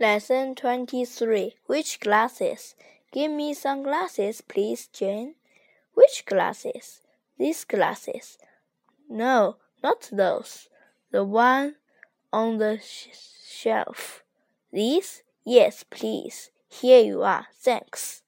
Lesson 23 Which glasses? Give me sunglasses, please, Jane. Which glasses? These glasses. No, not those. The one on the sh shelf. These? Yes, please. Here you are. Thanks.